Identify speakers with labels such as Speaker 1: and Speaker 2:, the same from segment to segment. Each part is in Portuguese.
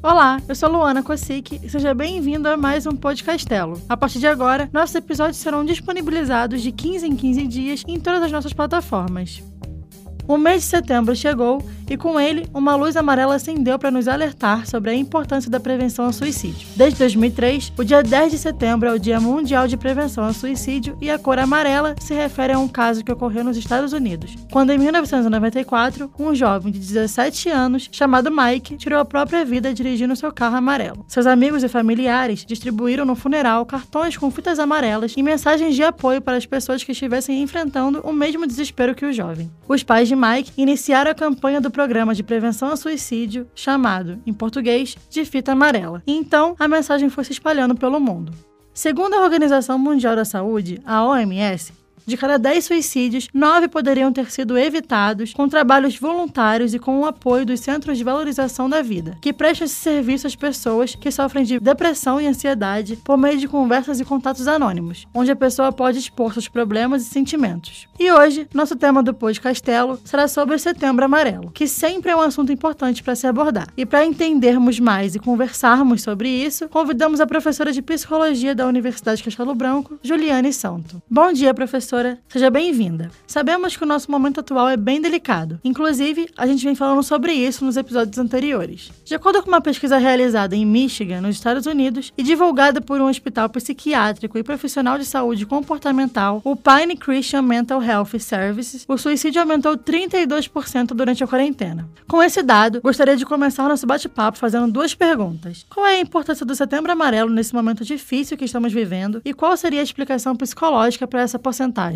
Speaker 1: Olá, eu sou Luana Kosick e seja bem-vindo a mais um Podcastelo. A partir de agora, nossos episódios serão disponibilizados de 15 em 15 dias em todas as nossas plataformas. O mês de setembro chegou e, com ele, uma luz amarela acendeu para nos alertar sobre a importância da prevenção ao suicídio. Desde 2003, o dia 10 de setembro é o Dia Mundial de Prevenção ao Suicídio e a cor amarela se refere a um caso que ocorreu nos Estados Unidos, quando, em 1994, um jovem de 17 anos, chamado Mike, tirou a própria vida dirigindo seu carro amarelo. Seus amigos e familiares distribuíram no funeral cartões com fitas amarelas e mensagens de apoio para as pessoas que estivessem enfrentando o mesmo desespero que o jovem. Os pais de Mike iniciaram a campanha do programa de prevenção ao suicídio, chamado, em português, de fita amarela. E então a mensagem foi se espalhando pelo mundo. Segundo a Organização Mundial da Saúde, a OMS, de cada 10 suicídios, 9 poderiam ter sido evitados com trabalhos voluntários e com o apoio dos Centros de Valorização da Vida, que prestam esse serviço às pessoas que sofrem de depressão e ansiedade por meio de conversas e contatos anônimos, onde a pessoa pode expor seus problemas e sentimentos. E hoje, nosso tema do Pôs Castelo será sobre o Setembro Amarelo, que sempre é um assunto importante para se abordar. E para entendermos mais e conversarmos sobre isso, convidamos a professora de Psicologia da Universidade Castelo Branco, Juliane Santo. Bom dia, professora seja bem-vinda. Sabemos que o nosso momento atual é bem delicado. Inclusive, a gente vem falando sobre isso nos episódios anteriores. De acordo com uma pesquisa realizada em Michigan, nos Estados Unidos, e divulgada por um hospital psiquiátrico e profissional de saúde comportamental, o Pine Christian Mental Health Services, o suicídio aumentou 32% durante a quarentena. Com esse dado, gostaria de começar nosso bate-papo fazendo duas perguntas. Qual é a importância do Setembro Amarelo nesse momento difícil que estamos vivendo e qual seria a explicação psicológica para essa porcentagem?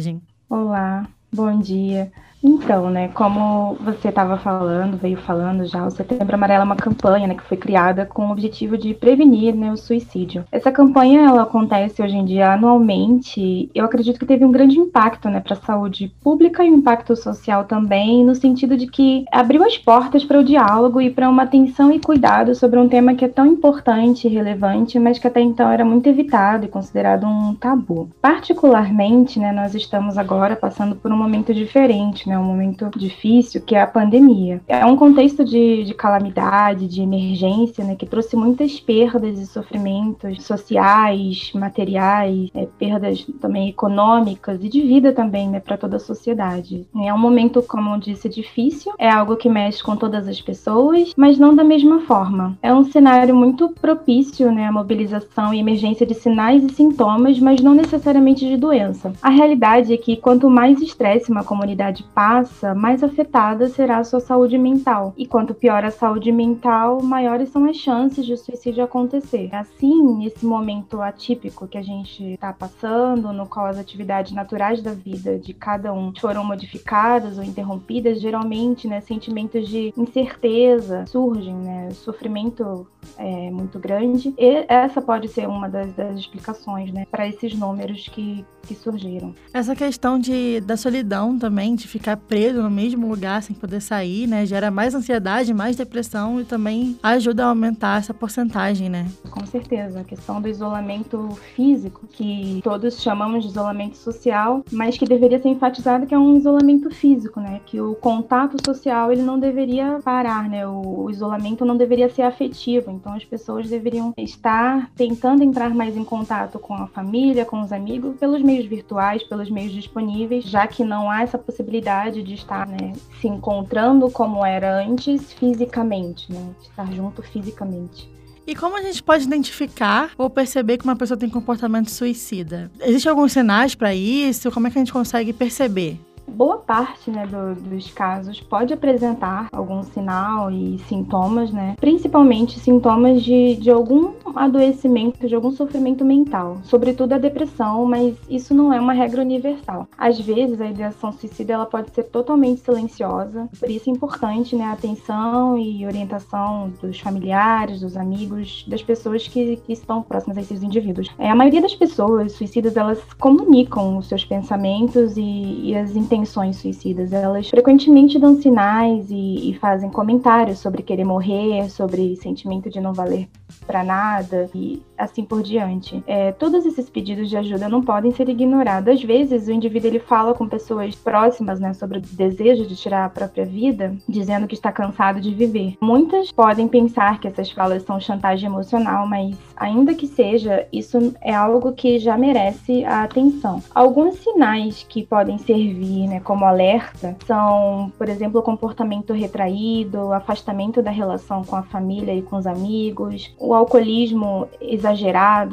Speaker 2: Olá, bom dia. Então, né, como você estava falando, veio falando já, o Setembro Amarelo é uma campanha, né, que foi criada com o objetivo de prevenir, né, o suicídio. Essa campanha, ela acontece hoje em dia anualmente. Eu acredito que teve um grande impacto, né, para a saúde pública e um impacto social também, no sentido de que abriu as portas para o diálogo e para uma atenção e cuidado sobre um tema que é tão importante e relevante, mas que até então era muito evitado e considerado um tabu. Particularmente, né, nós estamos agora passando por um momento diferente, né, um momento difícil, que é a pandemia. É um contexto de, de calamidade, de emergência, né, que trouxe muitas perdas e sofrimentos sociais, materiais, é, perdas também econômicas e de vida também, né, para toda a sociedade. É um momento, como eu disse, difícil, é algo que mexe com todas as pessoas, mas não da mesma forma. É um cenário muito propício, né, à mobilização e emergência de sinais e sintomas, mas não necessariamente de doença. A realidade é que quanto mais estresse uma comunidade passa, passa, mais afetada será a sua saúde mental. E quanto pior a saúde mental, maiores são as chances de suicídio acontecer. Assim, nesse momento atípico que a gente está passando, no qual as atividades naturais da vida de cada um foram modificadas ou interrompidas, geralmente, né, sentimentos de incerteza surgem, né, sofrimento é muito grande. E essa pode ser uma das, das explicações, né, para esses números que, que surgiram.
Speaker 1: Essa questão de, da solidão também, de ficar ficar preso no mesmo lugar sem poder sair, né? Gera mais ansiedade, mais depressão e também ajuda a aumentar essa porcentagem, né?
Speaker 2: Com certeza. A questão do isolamento físico, que todos chamamos de isolamento social, mas que deveria ser enfatizado que é um isolamento físico, né? Que o contato social ele não deveria parar, né? O, o isolamento não deveria ser afetivo. Então as pessoas deveriam estar tentando entrar mais em contato com a família, com os amigos, pelos meios virtuais, pelos meios disponíveis, já que não há essa possibilidade de estar né, se encontrando como era antes fisicamente, né? Estar junto fisicamente.
Speaker 1: E como a gente pode identificar ou perceber que uma pessoa tem comportamento suicida? Existem alguns sinais para isso? Como é que a gente consegue perceber?
Speaker 2: Boa parte né, do, dos casos pode apresentar algum sinal e sintomas, né? Principalmente sintomas de, de algum adoecimento, de algum sofrimento mental, sobretudo a depressão, mas isso não é uma regra universal. Às vezes a ideação suicida ela pode ser totalmente silenciosa, por isso é importante né, a atenção e orientação dos familiares, dos amigos, das pessoas que, que estão próximas a esses indivíduos. É, a maioria das pessoas suicidas elas comunicam os seus pensamentos e, e as intenções suicidas. Elas frequentemente dão sinais e, e fazem comentários sobre querer morrer, sobre sentimento de não valer para nada e assim por diante. É, todos esses pedidos de ajuda não podem ser ignorados. Às vezes, o indivíduo ele fala com pessoas próximas né, sobre o desejo de tirar a própria vida, dizendo que está cansado de viver. Muitas podem pensar que essas falas são chantagem emocional, mas ainda que seja, isso é algo que já merece a atenção. Alguns sinais que podem servir né, como alerta são, por exemplo, o comportamento retraído, o afastamento da relação com a família e com os amigos, o alcoolismo exagerado,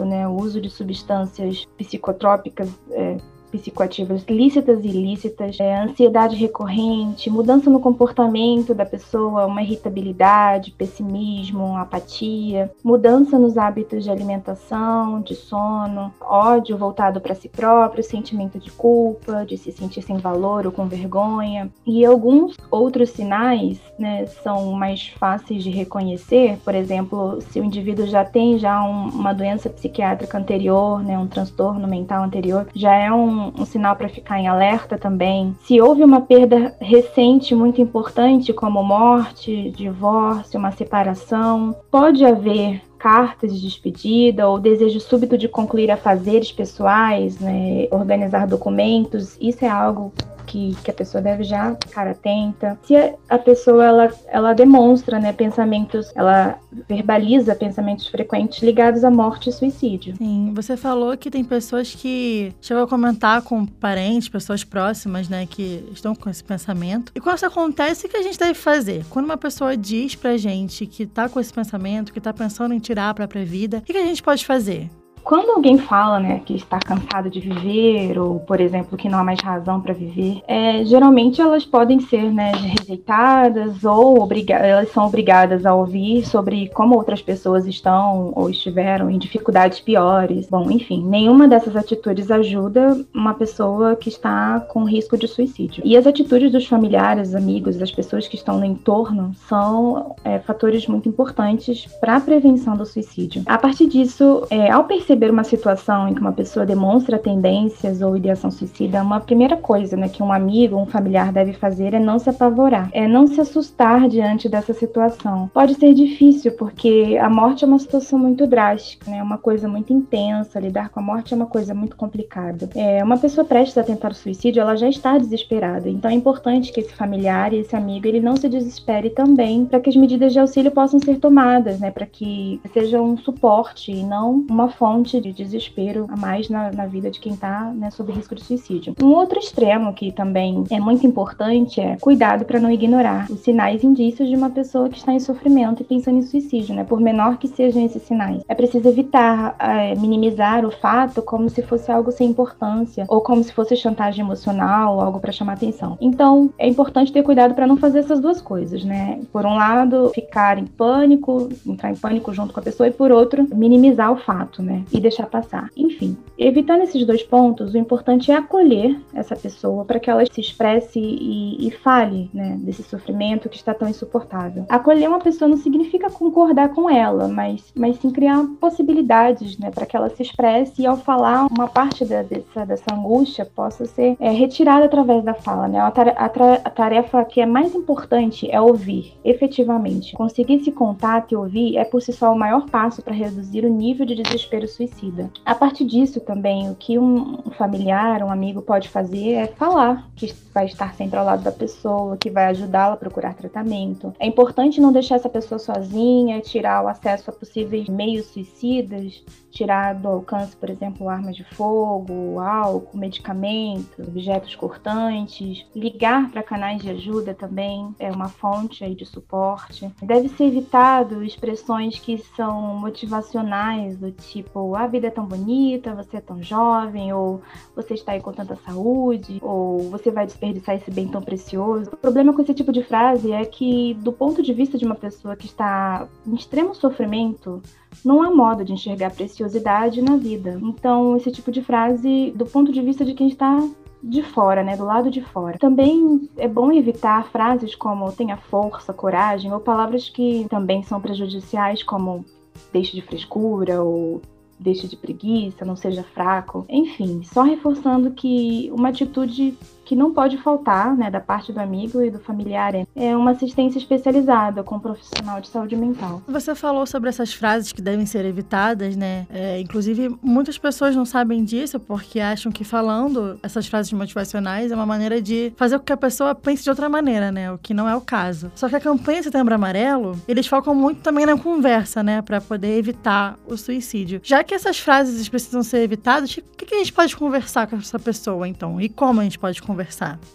Speaker 2: né, o uso de substâncias psicotrópicas. É, psicoativas lícitas e ilícitas, é, ansiedade recorrente, mudança no comportamento da pessoa, uma irritabilidade, pessimismo, apatia, mudança nos hábitos de alimentação, de sono, ódio voltado para si próprio, sentimento de culpa, de se sentir sem valor ou com vergonha. E alguns outros sinais né, são mais fáceis de reconhecer, por exemplo, se o indivíduo já tem já um, uma doença psiquiátrica anterior, né, um transtorno mental anterior, já é um um, sinal para ficar em alerta também. Se houve uma perda recente muito importante, como morte, divórcio, uma separação, pode haver cartas de despedida ou desejo súbito de concluir afazeres pessoais, né, organizar documentos, isso é algo que, que a pessoa deve já ficar atenta. Se a pessoa ela, ela demonstra né, pensamentos, ela verbaliza pensamentos frequentes ligados à morte e suicídio.
Speaker 1: Sim, você falou que tem pessoas que chegam a comentar com parentes, pessoas próximas, né, que estão com esse pensamento. E quando isso acontece, o que a gente deve fazer? Quando uma pessoa diz pra gente que tá com esse pensamento, que tá pensando em tirar a própria vida, o que a gente pode fazer?
Speaker 2: Quando alguém fala, né, que está cansado de viver, ou, por exemplo, que não há mais razão para viver, é, geralmente elas podem ser, né, rejeitadas ou elas são obrigadas a ouvir sobre como outras pessoas estão ou estiveram em dificuldades piores. Bom, enfim, nenhuma dessas atitudes ajuda uma pessoa que está com risco de suicídio. E as atitudes dos familiares, amigos, das pessoas que estão no entorno são é, fatores muito importantes para a prevenção do suicídio. A partir disso, é, ao perceber perceber uma situação em que uma pessoa demonstra tendências ou ideação suicida, uma primeira coisa né, que um amigo um familiar deve fazer é não se apavorar, é não se assustar diante dessa situação. Pode ser difícil, porque a morte é uma situação muito drástica, né, é uma coisa muito intensa, lidar com a morte é uma coisa muito complicada. É, uma pessoa prestes a tentar o suicídio, ela já está desesperada, então é importante que esse familiar e esse amigo ele não se desespere também, para que as medidas de auxílio possam ser tomadas, né, para que seja um suporte e não uma fonte fonte de desespero a mais na, na vida de quem está né, sob risco de suicídio. Um outro extremo que também é muito importante é cuidado para não ignorar os sinais e indícios de uma pessoa que está em sofrimento e pensando em suicídio, né? Por menor que sejam esses sinais. É preciso evitar é, minimizar o fato como se fosse algo sem importância ou como se fosse chantagem emocional ou algo para chamar atenção. Então, é importante ter cuidado para não fazer essas duas coisas, né? Por um lado, ficar em pânico, entrar em pânico junto com a pessoa e por outro, minimizar o fato, né? E deixar passar. Enfim, evitando esses dois pontos, o importante é acolher essa pessoa para que ela se expresse e, e fale né, desse sofrimento que está tão insuportável. Acolher uma pessoa não significa concordar com ela, mas, mas sim criar possibilidades né, para que ela se expresse e ao falar, uma parte da, dessa, dessa angústia possa ser é, retirada através da fala. Né? A, tarefa, a tarefa que é mais importante é ouvir, efetivamente. Conseguir esse contato e ouvir é por si só o maior passo para reduzir o nível de desespero suicida. A partir disso também, o que um familiar, um amigo pode fazer é falar que vai estar sempre ao lado da pessoa, que vai ajudá-la a procurar tratamento. É importante não deixar essa pessoa sozinha, tirar o acesso a possíveis meios suicidas, tirar do alcance, por exemplo, armas de fogo, álcool, medicamentos, objetos cortantes, ligar para canais de ajuda também é uma fonte aí de suporte. Deve ser evitado expressões que são motivacionais, do tipo, a vida é tão bonita, você é tão jovem, ou você está aí com tanta saúde, ou você vai desperdiçar esse bem tão precioso. O problema com esse tipo de frase é que, do ponto de vista de uma pessoa que está em extremo sofrimento, não há modo de enxergar preciosidade na vida. Então, esse tipo de frase, do ponto de vista de quem está de fora, né, do lado de fora. Também é bom evitar frases como tenha força, coragem ou palavras que também são prejudiciais como deixe de frescura ou deixe de preguiça, não seja fraco. Enfim, só reforçando que uma atitude que não pode faltar, né, da parte do amigo e do familiar, é uma assistência especializada com um profissional de saúde mental.
Speaker 1: Você falou sobre essas frases que devem ser evitadas, né? É, inclusive, muitas pessoas não sabem disso porque acham que falando essas frases motivacionais é uma maneira de fazer com que a pessoa pense de outra maneira, né? O que não é o caso. Só que a campanha Setembro Amarelo, eles focam muito também na conversa, né? Para poder evitar o suicídio. Já que essas frases precisam ser evitadas, o que, que a gente pode conversar com essa pessoa, então? E como a gente pode conversar?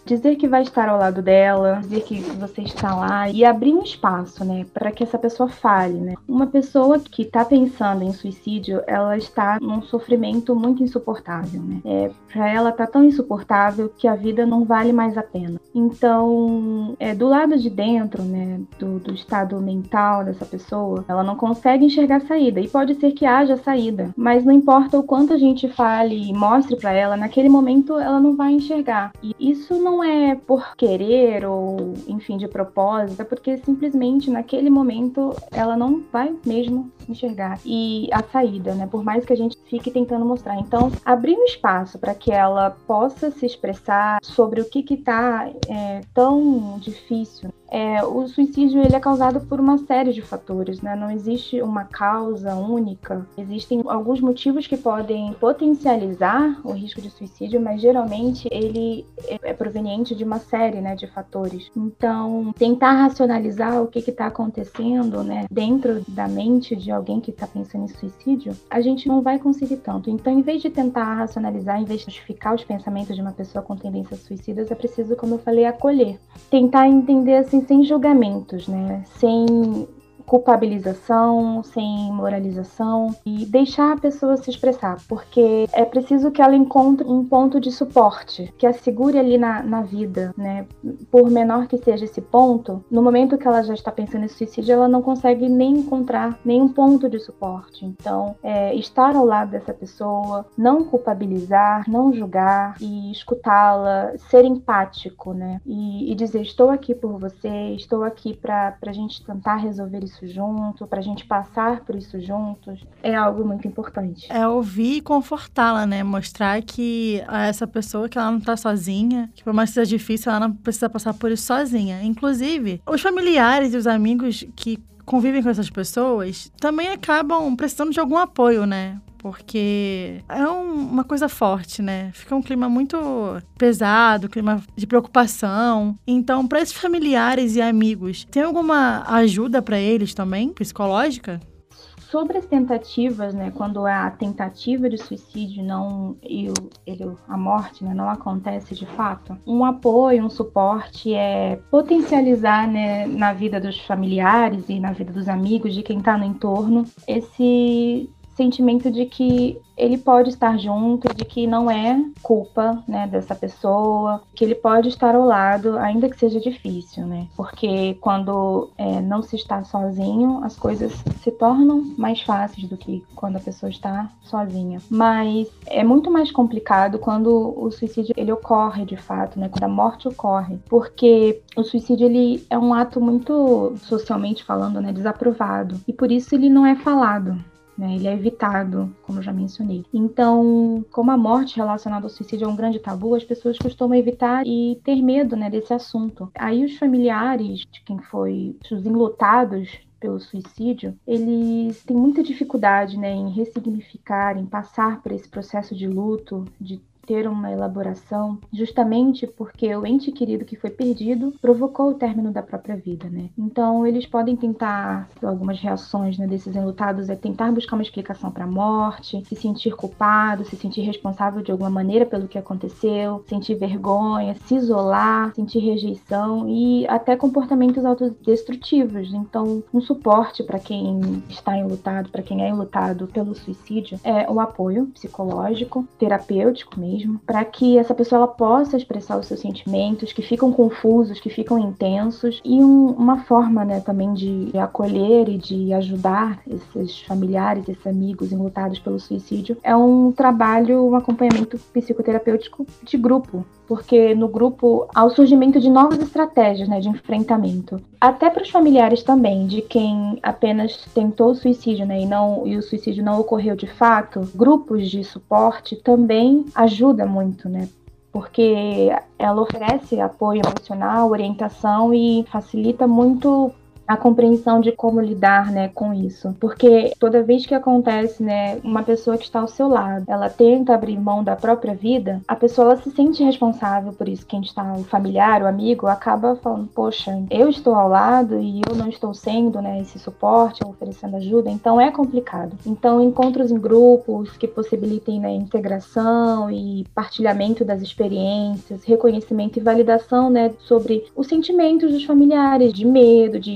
Speaker 2: Dizer que vai estar ao lado dela, dizer que você está lá e abrir um espaço, né? Para que essa pessoa fale, né? Uma pessoa que está pensando em suicídio, ela está num sofrimento muito insuportável, né? É, para ela tá tão insuportável que a vida não vale mais a pena. Então, é, do lado de dentro, né, do, do estado mental dessa pessoa, ela não consegue enxergar saída. E pode ser que haja saída, mas não importa o quanto a gente fale e mostre para ela, naquele momento ela não vai enxergar. E isso não é por querer ou, enfim, de propósito, é porque simplesmente naquele momento ela não vai mesmo enxergar. E a saída, né, por mais que a gente fique tentando mostrar. Então, abrir um espaço para que ela possa se expressar sobre o que está é, tão difícil é, o suicídio ele é causado por uma série de fatores, né? Não existe uma causa única. Existem alguns motivos que podem potencializar o risco de suicídio, mas geralmente ele é proveniente de uma série, né, de fatores. Então, tentar racionalizar o que está acontecendo, né, dentro da mente de alguém que está pensando em suicídio, a gente não vai conseguir tanto. Então, em vez de tentar racionalizar, em vez de justificar os pensamentos de uma pessoa com tendências suicidas, é preciso, como eu falei, acolher. Tentar entender assim sem julgamentos, né? Sem culpabilização, sem moralização e deixar a pessoa se expressar, porque é preciso que ela encontre um ponto de suporte que a segure ali na, na vida, né? Por menor que seja esse ponto, no momento que ela já está pensando em suicídio, ela não consegue nem encontrar nenhum ponto de suporte. Então, é, estar ao lado dessa pessoa, não culpabilizar, não julgar e escutá-la, ser empático, né? E, e dizer: estou aqui por você, estou aqui para a gente tentar resolver isso isso junto, para a gente passar por isso juntos, é algo muito importante.
Speaker 1: É ouvir e confortá-la, né? Mostrar que essa pessoa que ela não tá sozinha, que por mais que seja difícil, ela não precisa passar por isso sozinha. Inclusive, os familiares e os amigos que convivem com essas pessoas também acabam precisando de algum apoio, né? Porque é um, uma coisa forte, né? Fica um clima muito pesado, clima de preocupação. Então, para esses familiares e amigos, tem alguma ajuda para eles também, psicológica?
Speaker 2: sobre as tentativas, né, quando a tentativa de suicídio não e ele, a morte né, não acontece de fato, um apoio, um suporte é potencializar né, na vida dos familiares e na vida dos amigos, de quem está no entorno, esse sentimento de que ele pode estar junto, de que não é culpa, né, dessa pessoa, que ele pode estar ao lado, ainda que seja difícil, né? Porque quando é, não se está sozinho, as coisas se tornam mais fáceis do que quando a pessoa está sozinha. Mas é muito mais complicado quando o suicídio ele ocorre de fato, né? Quando a morte ocorre, porque o suicídio ele é um ato muito socialmente falando, né, desaprovado e por isso ele não é falado né? Ele é evitado, como já mencionei. Então, como a morte relacionada ao suicídio é um grande tabu, as pessoas costumam evitar e ter medo, né, desse assunto. Aí os familiares de quem foi os enlutados pelo suicídio, eles têm muita dificuldade, né, em ressignificar, em passar por esse processo de luto, de ter uma elaboração, justamente porque o ente querido que foi perdido provocou o término da própria vida, né? Então eles podem tentar algumas reações né, desses enlutados é tentar buscar uma explicação para a morte, se sentir culpado, se sentir responsável de alguma maneira pelo que aconteceu, sentir vergonha, se isolar, sentir rejeição e até comportamentos autodestrutivos. Então, um suporte para quem está enlutado, para quem é enlutado pelo suicídio, é o apoio psicológico, terapêutico mesmo mesmo, para que essa pessoa ela possa expressar os seus sentimentos, que ficam confusos, que ficam intensos, e um, uma forma né, também de acolher e de ajudar esses familiares, esses amigos enlutados pelo suicídio, é um trabalho, um acompanhamento psicoterapêutico de grupo, porque no grupo há o surgimento de novas estratégias né, de enfrentamento. Até para os familiares também, de quem apenas tentou o suicídio né, e, não, e o suicídio não ocorreu de fato, grupos de suporte também ajudam ajuda muito, né? porque ela oferece apoio emocional, orientação e facilita muito a compreensão de como lidar, né, com isso. Porque toda vez que acontece, né, uma pessoa que está ao seu lado, ela tenta abrir mão da própria vida, a pessoa ela se sente responsável por isso. Quem está, o familiar, o amigo, acaba falando, poxa, eu estou ao lado e eu não estou sendo, né, esse suporte, oferecendo ajuda, então é complicado. Então, encontros em grupos que possibilitem, né, integração e partilhamento das experiências, reconhecimento e validação, né, sobre os sentimentos dos familiares, de medo, de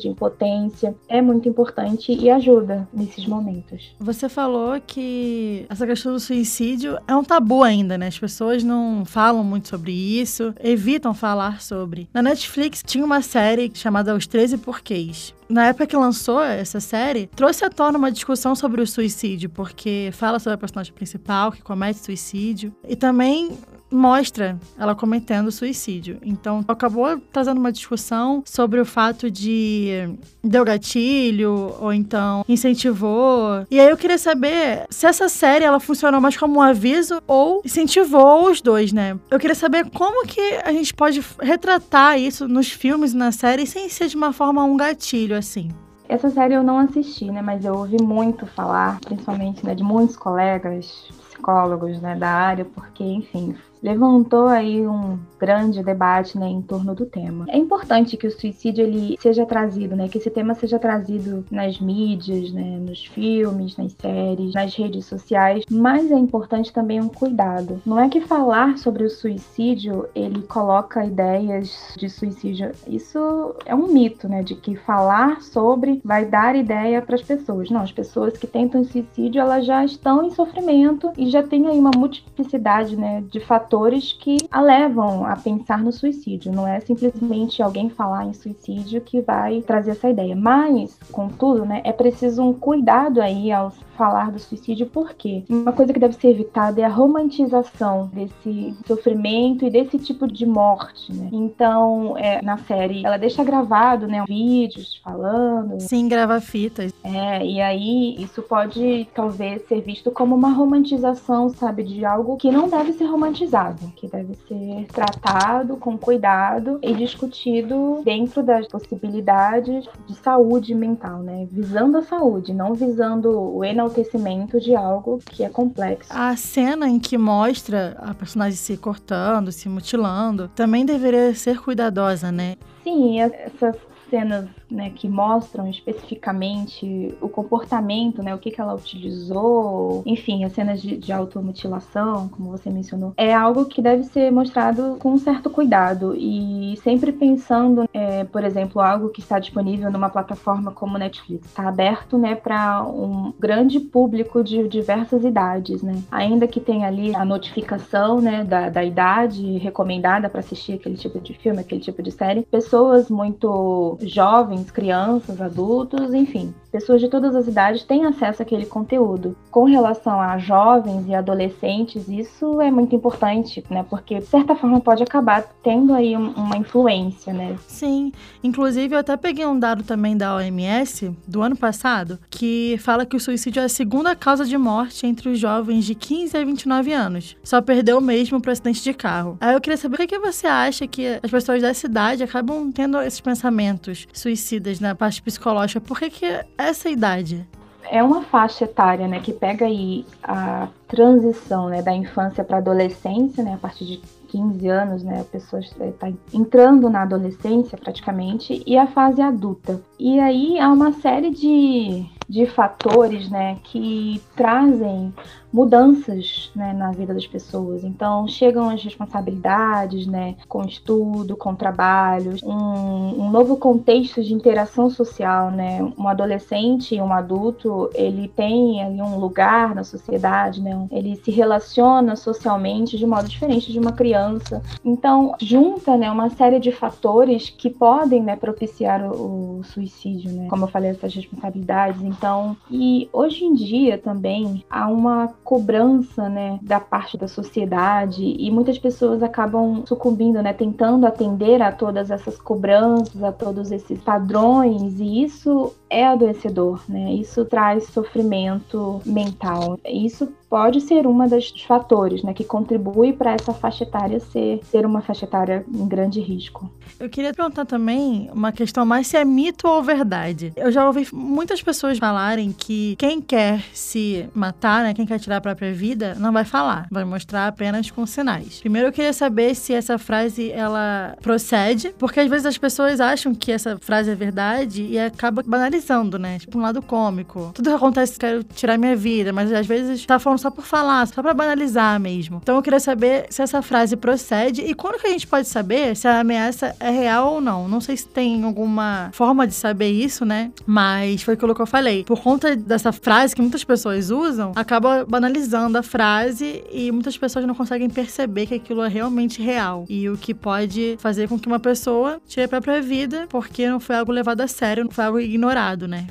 Speaker 2: de impotência, é muito importante e ajuda nesses momentos.
Speaker 1: Você falou que essa questão do suicídio é um tabu ainda, né? As pessoas não falam muito sobre isso, evitam falar sobre. Na Netflix tinha uma série chamada Os 13 Porquês na época que lançou essa série, trouxe à tona uma discussão sobre o suicídio, porque fala sobre a personagem principal que comete suicídio e também mostra ela cometendo suicídio. Então, acabou trazendo uma discussão sobre o fato de deu gatilho ou então incentivou. E aí eu queria saber se essa série ela funcionou mais como um aviso ou incentivou os dois, né? Eu queria saber como que a gente pode retratar isso nos filmes e na série sem ser de uma forma um gatilho assim.
Speaker 2: Essa série eu não assisti, né, mas eu ouvi muito falar, principalmente né, de muitos colegas psicólogos né, da área, porque, enfim, levantou aí um grande debate né, em torno do tema. É importante que o suicídio ele seja trazido, né, que esse tema seja trazido nas mídias, né, nos filmes, nas séries, nas redes sociais, mas é importante também um cuidado. Não é que falar sobre o suicídio ele coloca ideias de suicídio. Isso é um mito, né, de que falar sobre vai dar ideia para as pessoas. Não, as pessoas que tentam suicídio elas já estão em sofrimento e já tem aí uma multiplicidade, né, de fatores fatores que a levam a pensar no suicídio. Não é simplesmente alguém falar em suicídio que vai trazer essa ideia. Mas, contudo, né, é preciso um cuidado aí ao falar do suicídio, porque uma coisa que deve ser evitada é a romantização desse sofrimento e desse tipo de morte, né? Então, é, na série, ela deixa gravado, né, vídeos falando.
Speaker 1: Sim, grava fitas.
Speaker 2: É, e aí isso pode talvez ser visto como uma romantização, sabe, de algo que não deve ser romantizado que deve ser tratado com cuidado e discutido dentro das possibilidades de saúde mental, né? Visando a saúde, não visando o enaltecimento de algo que é complexo.
Speaker 1: A cena em que mostra a personagem se cortando, se mutilando, também deveria ser cuidadosa, né?
Speaker 2: Sim, essas cenas né, que mostram especificamente o comportamento, né, o que, que ela utilizou, enfim, as cenas de, de automutilação, como você mencionou, é algo que deve ser mostrado com um certo cuidado. E sempre pensando, é, por exemplo, algo que está disponível numa plataforma como Netflix, está aberto, né, para um grande público de diversas idades, né, ainda que tenha ali a notificação, né, da, da idade recomendada para assistir aquele tipo de filme, aquele tipo de série, pessoas muito jovens crianças, adultos, enfim, pessoas de todas as idades têm acesso àquele conteúdo. Com relação a jovens e adolescentes, isso é muito importante, né? Porque de certa forma pode acabar tendo aí uma influência, né?
Speaker 1: Sim, inclusive eu até peguei um dado também da OMS do ano passado que fala que o suicídio é a segunda causa de morte entre os jovens de 15 a 29 anos. Só perdeu mesmo para acidente de carro. Aí eu queria saber o que você acha que as pessoas dessa idade acabam tendo esses pensamentos suicidas na parte psicológica, por que, que essa idade?
Speaker 2: É uma faixa etária, né, que pega aí a transição, né, da infância para adolescência, né, a partir de 15 anos, né, a pessoa está entrando na adolescência praticamente, e a fase adulta. E aí há uma série de, de fatores, né, que trazem mudanças né, na vida das pessoas. Então, chegam as responsabilidades, né, com estudo, com trabalho, um, um, novo contexto de interação social, né? Um adolescente e um adulto, ele tem ali um lugar na sociedade, né? Ele se relaciona socialmente de modo diferente de uma criança. Então, junta, né, uma série de fatores que podem, né, propiciar o, o suicídio, né? Como eu falei, essas responsabilidades. Então, e hoje em dia também há uma cobrança, né, da parte da sociedade. E muitas pessoas acabam sucumbindo, né, tentando atender a todas essas cobranças, a todos esses padrões. E isso é adoecedor, né? Isso traz sofrimento mental. Isso pode ser uma dos fatores, né, que contribui para essa faixa etária ser, ser uma faixa etária em grande risco.
Speaker 1: Eu queria perguntar também uma questão mais se é mito ou verdade. Eu já ouvi muitas pessoas falarem que quem quer se matar, né, quem quer tirar a própria vida, não vai falar, vai mostrar apenas com sinais. Primeiro eu queria saber se essa frase ela procede, porque às vezes as pessoas acham que essa frase é verdade e acaba banalizando, né? Tipo um lado cômico. Tudo que acontece, quero tirar minha vida, mas às vezes tá falando só por falar, só para banalizar mesmo. Então eu queria saber se essa frase procede e quando que a gente pode saber se a ameaça é real ou não. Não sei se tem alguma forma de saber isso, né? Mas foi aquilo que eu falei. Por conta dessa frase que muitas pessoas usam, acaba banalizando a frase e muitas pessoas não conseguem perceber que aquilo é realmente real. E o que pode fazer com que uma pessoa tire a própria vida porque não foi algo levado a sério, não foi algo ignorado, né?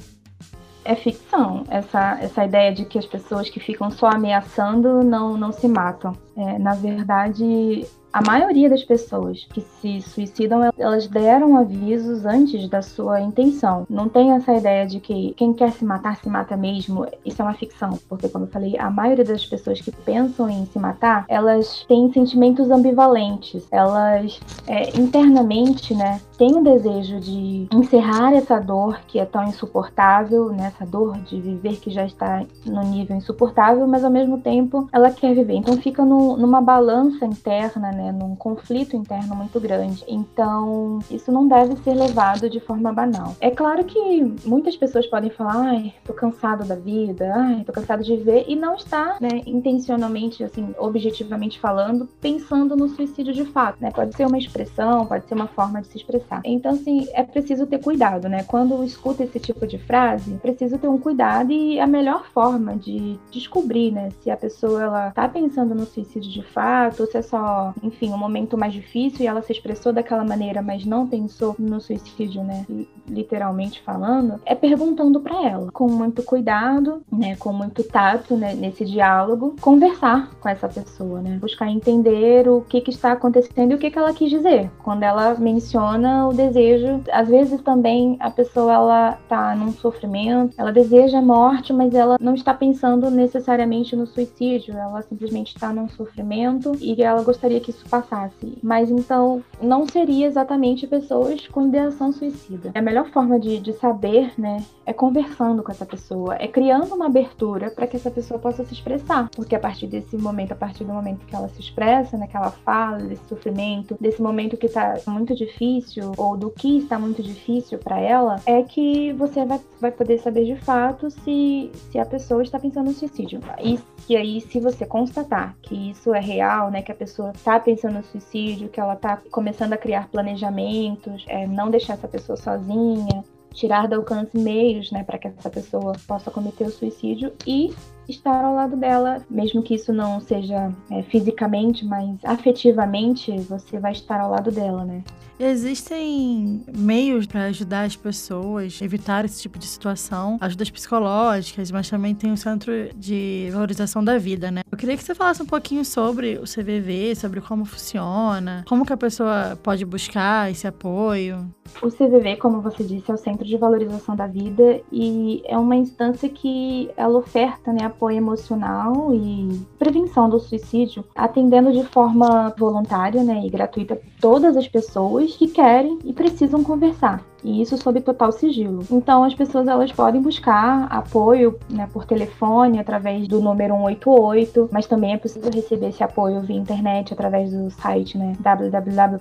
Speaker 2: é ficção, essa, essa ideia de que as pessoas que ficam só ameaçando não, não se matam. É, na verdade, a maioria das pessoas que se suicidam, elas deram avisos antes da sua intenção. Não tem essa ideia de que quem quer se matar se mata mesmo. Isso é uma ficção, porque como eu falei, a maioria das pessoas que pensam em se matar, elas têm sentimentos ambivalentes. Elas é, internamente, né, têm o desejo de encerrar essa dor que é tão insuportável, né, essa dor de viver que já está no nível insuportável, mas ao mesmo tempo ela quer viver. Então fica no, numa balança interna, né, né, num conflito interno muito grande. Então, isso não deve ser levado de forma banal. É claro que muitas pessoas podem falar, ai, tô cansado da vida, ai, tô cansado de viver, e não está, né, intencionalmente, assim, objetivamente falando, pensando no suicídio de fato, né? Pode ser uma expressão, pode ser uma forma de se expressar. Então, assim, é preciso ter cuidado, né? Quando escuta esse tipo de frase, preciso ter um cuidado e a melhor forma de descobrir, né, se a pessoa ela tá pensando no suicídio de fato, ou se é só, enfim, um momento mais difícil e ela se expressou daquela maneira, mas não pensou no suicídio, né, literalmente falando, é perguntando para ela, com muito cuidado, né, com muito tato, né, nesse diálogo, conversar com essa pessoa, né, buscar entender o que que está acontecendo e o que que ela quis dizer. Quando ela menciona o desejo, às vezes também a pessoa ela tá num sofrimento, ela deseja a morte, mas ela não está pensando necessariamente no suicídio, ela simplesmente está num sofrimento e ela gostaria que isso passasse. Mas então não seria exatamente pessoas com ideação suicida. A melhor forma de, de saber, né, é conversando com essa pessoa, é criando uma abertura para que essa pessoa possa se expressar. Porque a partir desse momento, a partir do momento que ela se expressa, né, que ela fala desse sofrimento, desse momento que está muito difícil, ou do que está muito difícil para ela, é que você vai, vai poder saber de fato se, se a pessoa está pensando no suicídio. E, e aí, se você constatar que isso é real, né, que a pessoa está pensando no suicídio, que ela está começando a criar planejamentos, é, não deixar essa pessoa sozinha, tirar do alcance meios, né, para que essa pessoa possa cometer o suicídio e estar ao lado dela, mesmo que isso não seja é, fisicamente, mas afetivamente, você vai estar ao lado dela, né?
Speaker 1: Existem meios para ajudar as pessoas a evitar esse tipo de situação, ajudas psicológicas, mas também tem o Centro de Valorização da Vida, né? Eu queria que você falasse um pouquinho sobre o CVV, sobre como funciona, como que a pessoa pode buscar esse apoio.
Speaker 2: O CVV, como você disse, é o Centro de Valorização da Vida e é uma instância que ela oferta né, apoio emocional e prevenção do suicídio, atendendo de forma voluntária né, e gratuita todas as pessoas que querem e precisam conversar e isso sob total sigilo. Então as pessoas elas podem buscar apoio né, por telefone através do número 188, mas também é possível receber esse apoio via internet através do site né, www.cvv.org.br.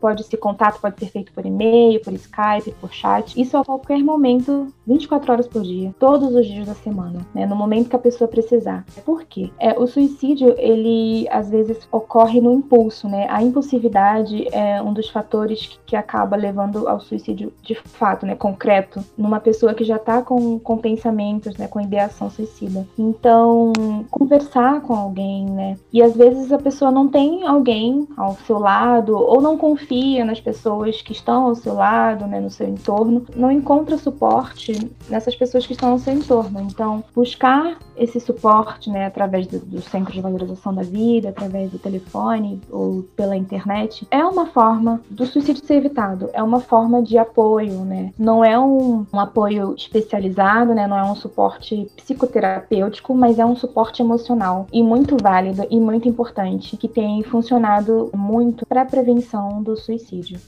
Speaker 2: Pode ser contato, pode ser feito por e-mail, por Skype, por chat. Isso a qualquer momento, 24 horas por dia, todos os dias da semana, né, no momento que a pessoa precisar. Por quê? É, o suicídio ele às vezes ocorre no impulso, né? A impulsividade é um dos fatores que acaba levando ao suicídio de fato, né, concreto, numa pessoa que já está com, com pensamentos, né, com ideação suicida. Então, conversar com alguém, né, e às vezes a pessoa não tem alguém ao seu lado ou não confia nas pessoas que estão ao seu lado, né, no seu entorno, não encontra suporte nessas pessoas que estão ao seu entorno. Então, buscar esse suporte, né, através do, do centro de valorização da vida, através do telefone ou pela internet, é uma forma do suicídio ser evitado. É uma forma de apoio, né? Não é um, um apoio especializado, né? Não é um suporte psicoterapêutico, mas é um suporte emocional e muito válido e muito importante que tem funcionado muito para a prevenção do suicídio.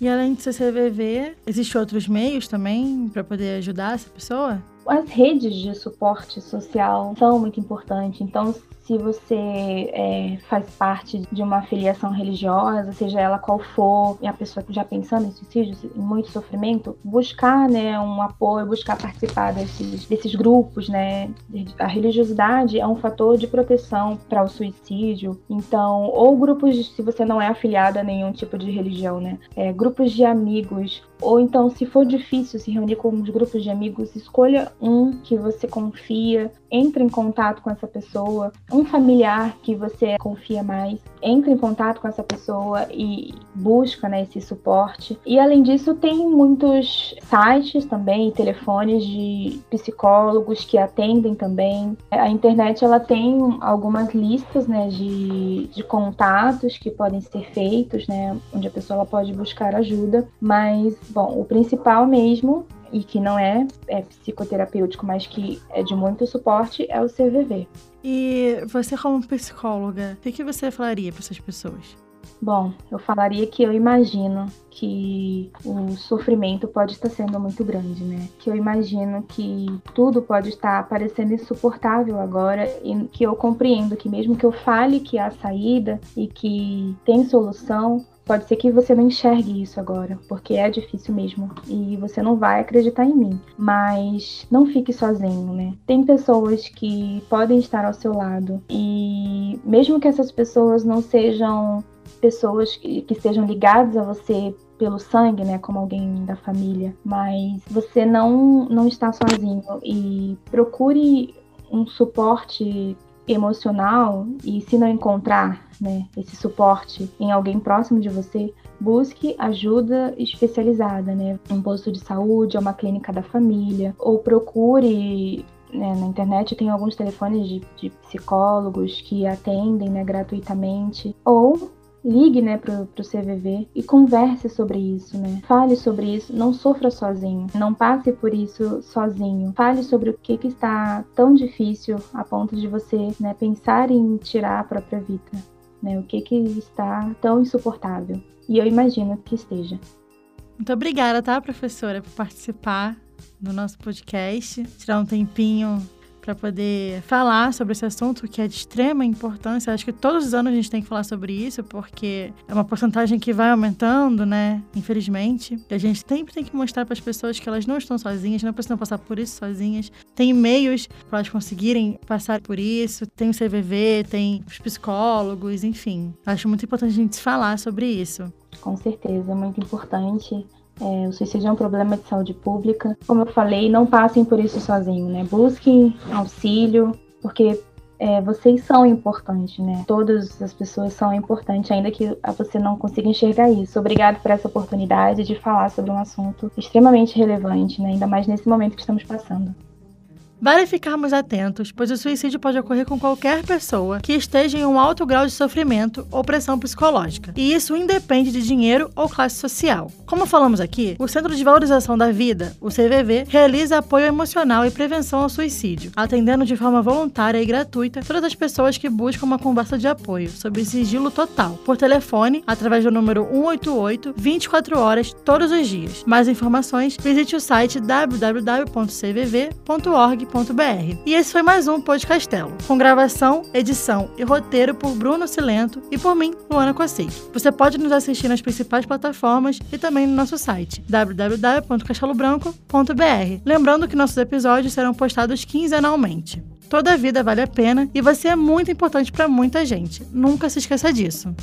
Speaker 1: E além de CCVV, existem outros meios também para poder ajudar essa pessoa?
Speaker 2: As redes de suporte social são muito importantes. Então, se você é, faz parte de uma filiação religiosa, seja ela qual for, e a pessoa já pensando em suicídio, em muito sofrimento, buscar né, um apoio, buscar participar desses, desses grupos, né? A religiosidade é um fator de proteção para o suicídio. Então, ou grupos, se você não é afiliado a nenhum tipo de religião, né? É, grupos de amigos, ou então, se for difícil se reunir com os grupos de amigos, escolha um que você confia, entre em contato com essa pessoa, um familiar que você confia mais, entre em contato com essa pessoa e busca né, esse suporte. E além disso, tem muitos sites também, telefones de psicólogos que atendem também. A internet ela tem algumas listas né, de, de contatos que podem ser feitos, né, onde a pessoa ela pode buscar ajuda, mas bom, o principal mesmo e que não é, é psicoterapêutico, mas que é de muito suporte, é o CVV.
Speaker 1: E você, como psicóloga, o que, que você falaria para essas pessoas?
Speaker 2: Bom, eu falaria que eu imagino que o sofrimento pode estar sendo muito grande, né? Que eu imagino que tudo pode estar parecendo insuportável agora e que eu compreendo que mesmo que eu fale que há saída e que tem solução, Pode ser que você não enxergue isso agora, porque é difícil mesmo e você não vai acreditar em mim. Mas não fique sozinho, né? Tem pessoas que podem estar ao seu lado e mesmo que essas pessoas não sejam pessoas que, estejam ligadas a você pelo sangue, né, como alguém da família, mas você não não está sozinho e procure um suporte emocional e se não encontrar né, esse suporte em alguém próximo de você, busque ajuda especializada, né, um posto de saúde, uma clínica da família, ou procure né, na internet tem alguns telefones de, de psicólogos que atendem né, gratuitamente, ou ligue, né, pro, pro CVV e converse sobre isso, né? Fale sobre isso, não sofra sozinho, não passe por isso sozinho. Fale sobre o que que está tão difícil a ponto de você, né, pensar em tirar a própria vida, né? O que que está tão insuportável. E eu imagino que esteja.
Speaker 1: Muito obrigada, tá, professora, por participar do nosso podcast, tirar um tempinho para poder falar sobre esse assunto que é de extrema importância. Acho que todos os anos a gente tem que falar sobre isso, porque é uma porcentagem que vai aumentando, né? Infelizmente. E a gente sempre tem que mostrar para as pessoas que elas não estão sozinhas, não precisam passar por isso sozinhas. Tem meios para elas conseguirem passar por isso. Tem o CVV, tem os psicólogos, enfim. Acho muito importante a gente falar sobre isso.
Speaker 2: Com certeza, é muito importante. É, o suicídio é um problema de saúde pública. Como eu falei, não passem por isso sozinho, né? Busquem auxílio, porque é, vocês são importantes, né? Todas as pessoas são importantes, ainda que você não consiga enxergar isso. Obrigado por essa oportunidade de falar sobre um assunto extremamente relevante, né? Ainda mais nesse momento que estamos passando.
Speaker 1: Vale ficarmos atentos, pois o suicídio pode ocorrer com qualquer pessoa que esteja em um alto grau de sofrimento ou pressão psicológica, e isso independe de dinheiro ou classe social. Como falamos aqui, o Centro de Valorização da Vida, o CVV, realiza apoio emocional e prevenção ao suicídio, atendendo de forma voluntária e gratuita todas as pessoas que buscam uma conversa de apoio, sob sigilo total, por telefone, através do número 188, 24 horas, todos os dias. Mais informações, visite o site www.cvv.org e esse foi mais um Podcastelo, com gravação, edição e roteiro por Bruno Silento e por mim, Luana Cossic. Você pode nos assistir nas principais plataformas e também no nosso site www.castelobranco.br. Lembrando que nossos episódios serão postados quinzenalmente. Toda vida vale a pena e você é muito importante para muita gente. Nunca se esqueça disso.